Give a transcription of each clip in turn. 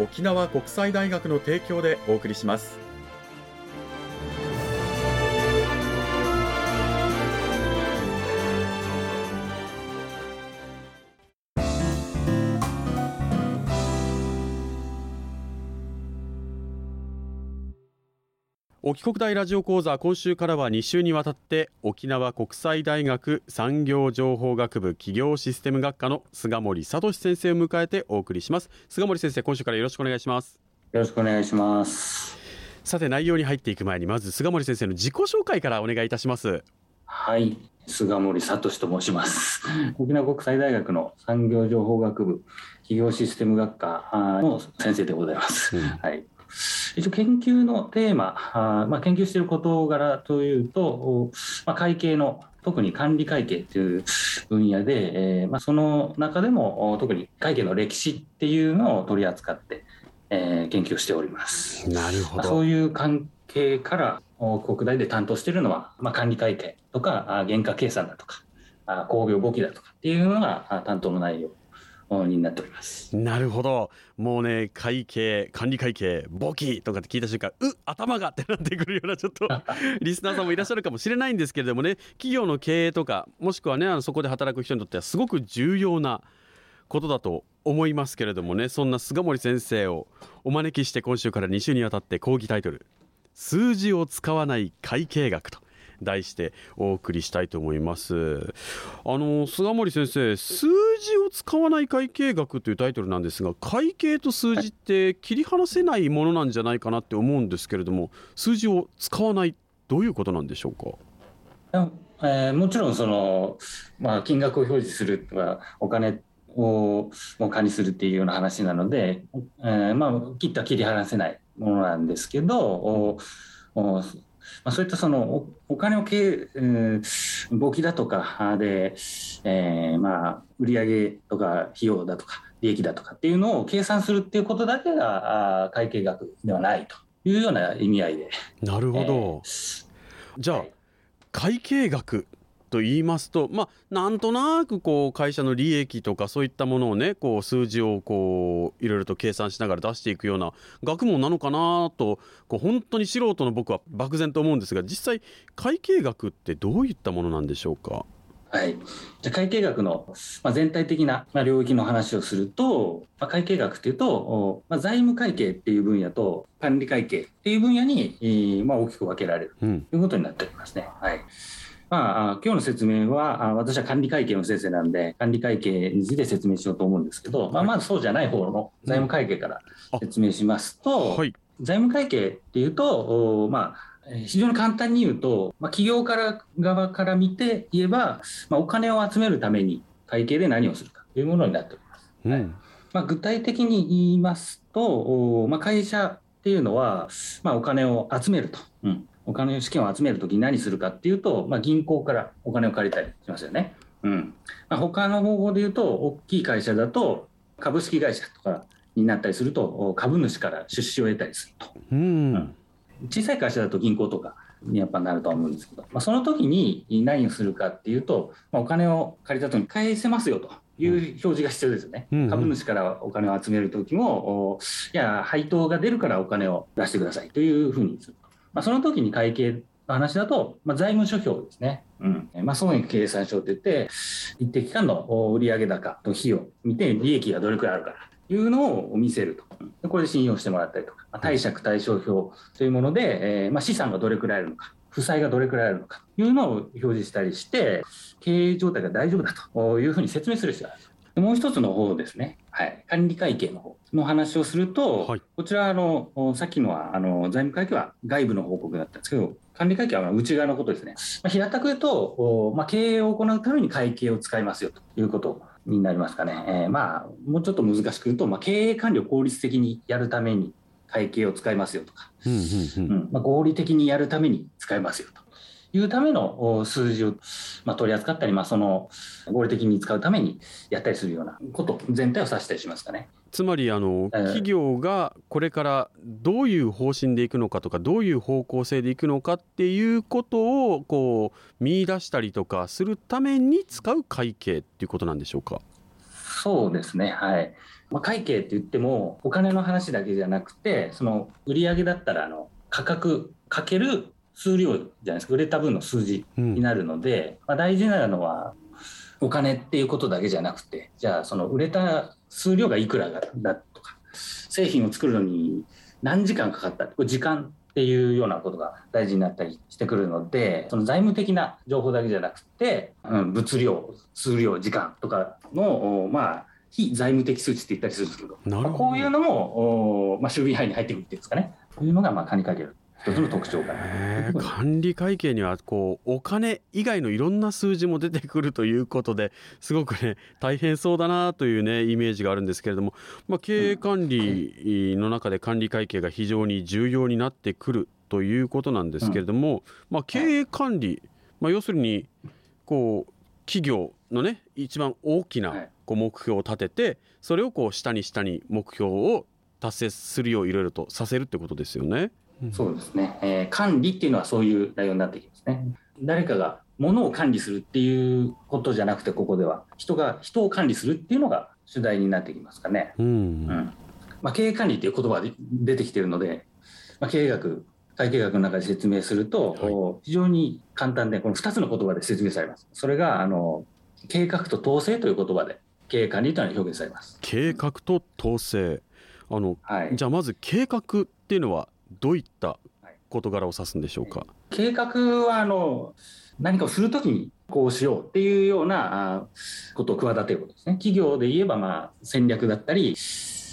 沖縄国際大学の提供でお送りします。沖国大ラジオ講座今週からは2週にわたって沖縄国際大学産業情報学部企業システム学科の菅森聡先生を迎えてお送りします。菅森先生今週からよろしくお願いします。よろしくお願いします。さて内容に入っていく前にまず菅森先生の自己紹介からお願いいたします。はい。菅森聡と申します。沖縄国際大学の産業情報学部企業システム学科の先生でございます、うん、はい一応研究のテーマ、あまあ、研究している事柄というと、まあ、会計の特に管理会計という分野で、えーまあ、その中でも特に会計の歴史っていうのを取り扱って、えー、研究しております。なるほど。そういう関係から国大で担当しているのは、まあ、管理会計とか原価計算だとか工業簿記だとかっていうのが担当の内容になっております。なるほど。もうね会計管理会計簿記とかって聞いた瞬間う頭がってなってくるようなちょっと リスナーさんもいらっしゃるかもしれないんですけれどもね企業の経営とかもしくはねあのそこで働く人にとってはすごく重要なことだと思いますけれどもねそんな菅森先生をお招きして今週から2週にわたって講義タイトル「数字を使わない会計学」と題してお送りしたいと思います。あの菅森先生数字を使わない会計学というタイトルなんですが会計と数字って切り離せないものなんじゃないかなって思うんですけれども数字を使わないどういうことなんでしょうか？えー、もちろんその、まあ、金額を表示するとかお金をを管理するっていうような話なので、えー、まあ切った切り離せないものなんですけどおおまあ、そういったそのお金を経、えー、簿記だとかで、えー、まあ売上とか費用だとか利益だとかっていうのを計算するっていうことだけがあ会計学ではないというような意味合いで。なるほど、えー、じゃあ、はい、会計学と言いますと、まあ、なんとなくこう会社の利益とかそういったものをねこう数字をこういろいろと計算しながら出していくような学問なのかなとこう本当に素人の僕は漠然と思うんですが実際会計学ってどういったものなんでしょうか？はい、じゃ会計学の、まあ、全体的な、まあ、領域の話をすると、まあ、会計学っていうと、まあ、財務会計っていう分野と管理会計っていう分野に、まあ、大きく分けられるということになっておりますね。うん、はいまあ、今日の説明は、私は管理会計の先生なんで、管理会計について説明しようと思うんですけど、まあ、まずそうじゃない方の財務会計から説明しますと、はい、財務会計っていうと、まあ、非常に簡単に言うと、まあ、企業から側から見て言えば、まあ、お金を集めるために会計で何をするかというものになっております。まあ、具体的に言いますと、まあ、会社っていうのは、まあ、お金を集めると。うんお金資金を集めるときに何するかっていうと、まあ、銀行からお金を借りたりしますよね。うんまあ、他の方法で言うと、大きい会社だと株式会社とかになったりすると、株主から出資を得たりすると。うん、うん、小さい会社だと銀行とかにやっぱなると思うんですけど、まあ、その時に何をするかっていうと、まあ、お金を借りた時に返せますよと。いう表示が必要ですよね、うんうん、株主からお金を集めるときも、いや、配当が出るからお金を出してくださいというふうにすると。まあ、その時に会計の話だと、まあ、財務諸表ですね。うんまあ、損益計算書って言って、一定期間の売上高と費用を見て、利益がどれくらいあるかいうのを見せると。でこれで信用してもらったりとか、まあ、貸借対照表というもので、えーまあ、資産がどれくらいあるのか、負債がどれくらいあるのかというのを表示したりして、経営状態が大丈夫だというふうに説明する必要がある。もう一つの方ですね、はい、管理会計の方の話をすると、はい、こちらあの、さっきのはあの財務会計は外部の報告だったんですけど、管理会計は内側のことですね。まあ、平たく言うと、まあ、経営を行うために会計を使いますよということになりますかね。えー、まあ、もうちょっと難しく言うと、まあ、経営管理を効率的にやるために会計を使いますよとか、うんまあ、合理的にやるために使いますよと。いうための数字を、まあ、取り扱ったり、まあ、その合理的に使うためにやったりするようなこと全体を指したりしますかね。つまりあの、企業がこれからどういう方針でいくのかとかどういう方向性でいくのかっていうことをこう見出したりとかするために使う会計っていうことなんでしょうか？そうですね。はい。まあ、会計って言ってもお金の話だけじゃなくてその売上だったらあの価格かける数量じゃないですか。売れた分の数字になるので、うん、まあ、大事なのはお金っていうことだけじゃなくてじゃあその売れた数量がいくらだとか製品を作るのに何時間かかったこれ時間っていうようなことが大事になったりしてくるのでその財務的な情報だけじゃなくて、うん、物量数量時間とかのまあ非財務的数値って言ったりするんですけどまあ、こういうのも、まあ、守備範囲に入ってくるっていうんですかね。というのがまあ管理会計一つの特徴かな。管理会計にはこうお金以外のいろんな数字も出てくるということですごくね大変そうだなというねイメージがあるんですけれども、まあ、経営管理の中で管理会計が非常に重要になってくるということなんですけれども、まあ、経営管理、まあ、要するにこう企業のね一番大きなこう目標を立ててそれをこう下に下に目標を達成するよういろいろとさせるってことですよね。そうですね、えー、管理っていうのはそういう内容になってきますね。誰かが物を管理するっていうことじゃなくてここでは人が人を管理するっていうのが主題になってきますかね。うん、うん、まあ、経営管理っていう言葉が出てきてるので、まあ、経営学会計学の中で説明すると、はい、非常に簡単でこの2つの言葉で説明されます。それがあの計画と統制という言葉で経営管理というのは表現されます。計画と統制あの、はい、じゃあまず計画っていうのはどういった事柄を指すんでしょうか？計画はあの何かをするときにこうしようっていうようなことを企てることですね。企業で言えばまあ戦略だったり、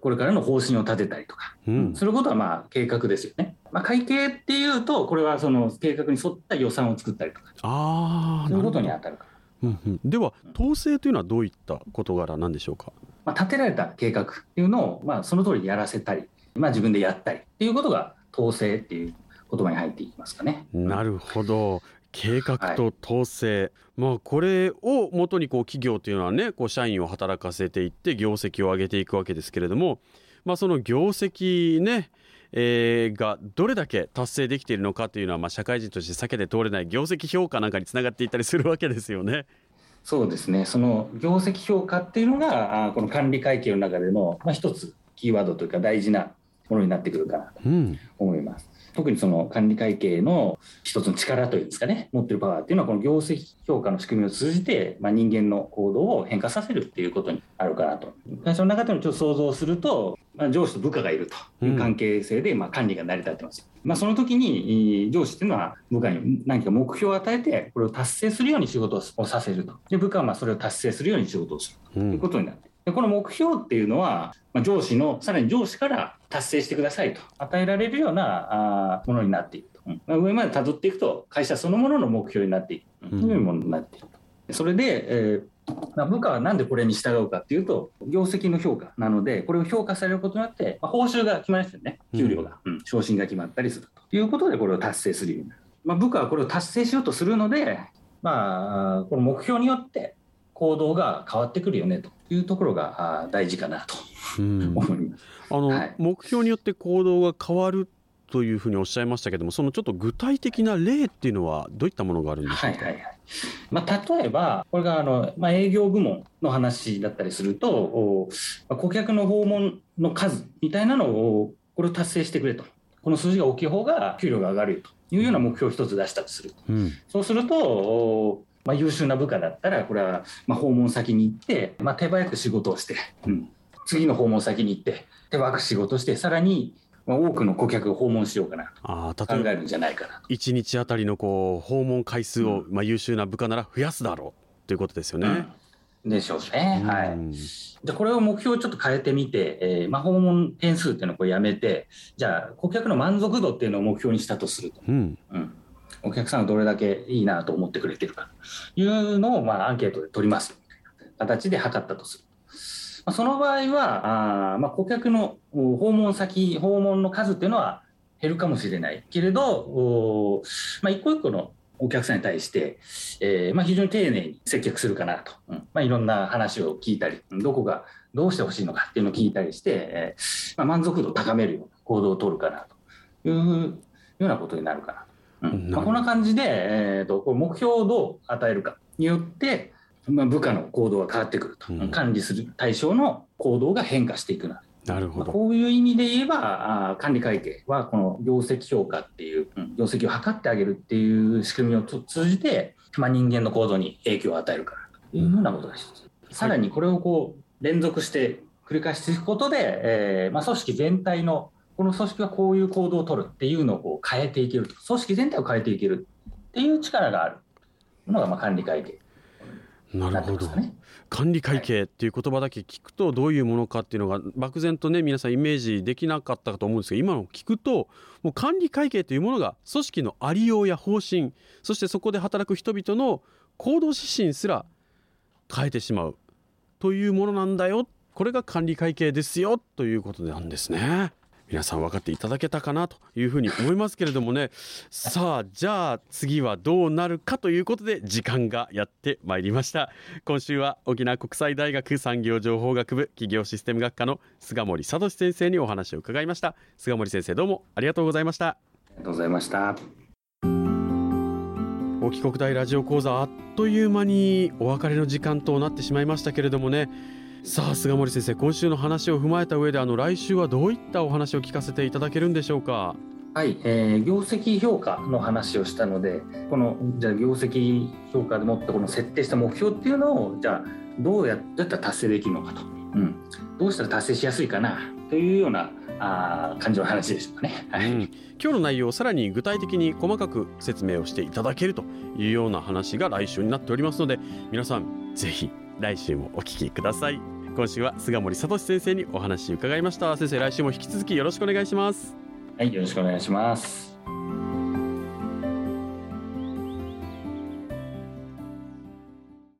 これからの方針を立てたりとか、うん、することはまあ計画ですよね。まあ、会計っていうと、これはその計画に沿った予算を作ったりとか、あそういうことに当たるかうんうん、では、統制というのはどういった事柄なんでしょうか？まあ、立てられた計画っていうのを、まあ、その通りにやらせたり、まあ、自分でやったりっていうことが統制っていう言葉に入っていきますかね。なるほど。計画と統制、はい、まあこれをもとにこう企業というのはねこう社員を働かせていって業績を上げていくわけですけれども、まあ、その業績ねえー、がどれだけ達成できているのかというのは、まあ、社会人として避けて通れない業績評価なんかにつながっていったりするわけですよね。そうですねその業績評価っていうのがあこの管理会計の中での、まあ、一つキーワードというか大事なものになってくるかなと思います。うん特にその管理会計の一つの力というんですかね、持ってるパワーっていうのは、この業績評価の仕組みを通じて、まあ、人間の行動を変化させるっていうことにあるかなと。会社の中でのちょっと想像すると、まあ、上司と部下がいるという関係性で、まあ、管理が成り立ってます。うん、まあ、その時に上司っていうのは部下に何か目標を与えて、これを達成するように仕事をさせると。で、部下はまあそれを達成するように仕事をするということになって。でこの目標っていうのは、まあ、上司のさらに上司から達成してくださいと。与えられるようなあものになっていると、うん、上までたどっていくと会社そのものの目標になっていく。というものになっていると。それで、えーまあ、部下はなんでこれに従うかっていうと業績の評価なのでこれを評価されることによって、まあ、報酬が決まりますよね。給料が、うん、昇進が決まったりすると。いうことでこれを達成するようになる、まあ、部下はこれを達成しようとするので、まあ、この目標によって行動が変わってくるよねというところが大事かなと思います。あの、はい、目標によって行動が変わるというふうにおっしゃいましたけども、そのちょっと具体的な例っていうのは、どういったものがあるんでしょうか？はいはいはいまあ、例えば、これがあの、まあ、営業部門の話だったりすると、顧客の訪問の数みたいなのを、これを達成してくれと、この数字が大きい方が給料が上がるよというような目標を一つ出したとする。うん、そうすると、まあ、優秀な部下だったら、これはまあ訪問先に行って、まあ、手早く仕事をして、うん、次の訪問先に行って手分く仕事してさらにまあ多くの顧客を訪問しようかなあと考えるんじゃないかなと。1日あたりのこう訪問回数を、まあ、優秀な部下なら増やすだろうということですよね。うんでしょうね。はい。うんでこれを目標をちょっと変えてみて、えーまあ、訪問点数っていうのをこうやめてじゃあ顧客の満足度っていうのを目標にしたとすると、うんうん、お客さんがどれだけいいなと思ってくれてるかというのを、まあ、アンケートで取りますみたいな形で測ったとする。ま、その場合はあ、まあ、顧客の訪問先訪問の数っていうのは減るかもしれないけれどおまあ、一個一個のお客さんに対して、えーまあ、非常に丁寧に接客するかなと、うんまあ、いろんな話を聞いたりどこがどうしてほしいのかっていうのを聞いたりして、えーまあ、満足度を高めるような行動を取るかなというようなことになるかなと。うん。まあ、こんな感じで、えー、とこう目標をどう与えるかによって、まあ、部下の行動が変わってくると、うん。管理する対象の行動が変化していくな。まあ、なるほど。こういう意味で言えばあー管理会計はこの業績評価っていう、うん業績を測ってあげるっていう仕組みをと通じて、まあ、人間の行動に影響を与えるからというふうなことが一つ、さらにこれをこう連続して繰り返していくことで、えーまあ、組織全体のこの組織はこういう行動を取るっていうのをこう変えていける組織全体を変えていけるっていう力があるのがまあ管理会計なるほど。管理会計っていう言葉だけ聞くとどういうものかっていうのが漠然とね皆さんイメージできなかったかと思うんですけど今の聞くともう管理会計というものが組織のありようや方針そしてそこで働く人々の行動指針すら変えてしまうというものなんだよこれが管理会計ですよということなんですね。皆さん分かっていただけたかなというふうに思いますけれどもね。さあじゃあ次はどうなるかということで時間がやってまいりました。今週は沖縄国際大学産業情報学部企業システム学科の菅森聡先生にお話を伺いました。菅森先生どうもありがとうございました。ありがとうございました。沖国大ラジオ講座あっという間にお別れの時間となってしまいましたけれどもねさあ菅森先生今週の話を踏まえた上であの来週はどういったお話を聞かせていただけるんでしょうか？はい、えー業績評価の話をしたので、このじゃあ業績評価でもってこの設定した目標っていうのをじゃあどうやったら達成できるのかと、うん、どうしたら達成しやすいかなというようなあー感じの話でしたね。はい、うん、今日の内容をさらに具体的に細かく説明をしていただけるというような話が来週になっておりますので皆さんぜひ来週もお聞きください。今週は菅森聡先生にお話伺いました。先生来週も引き続きよろしくお願いします。はい、よろしくお願いします。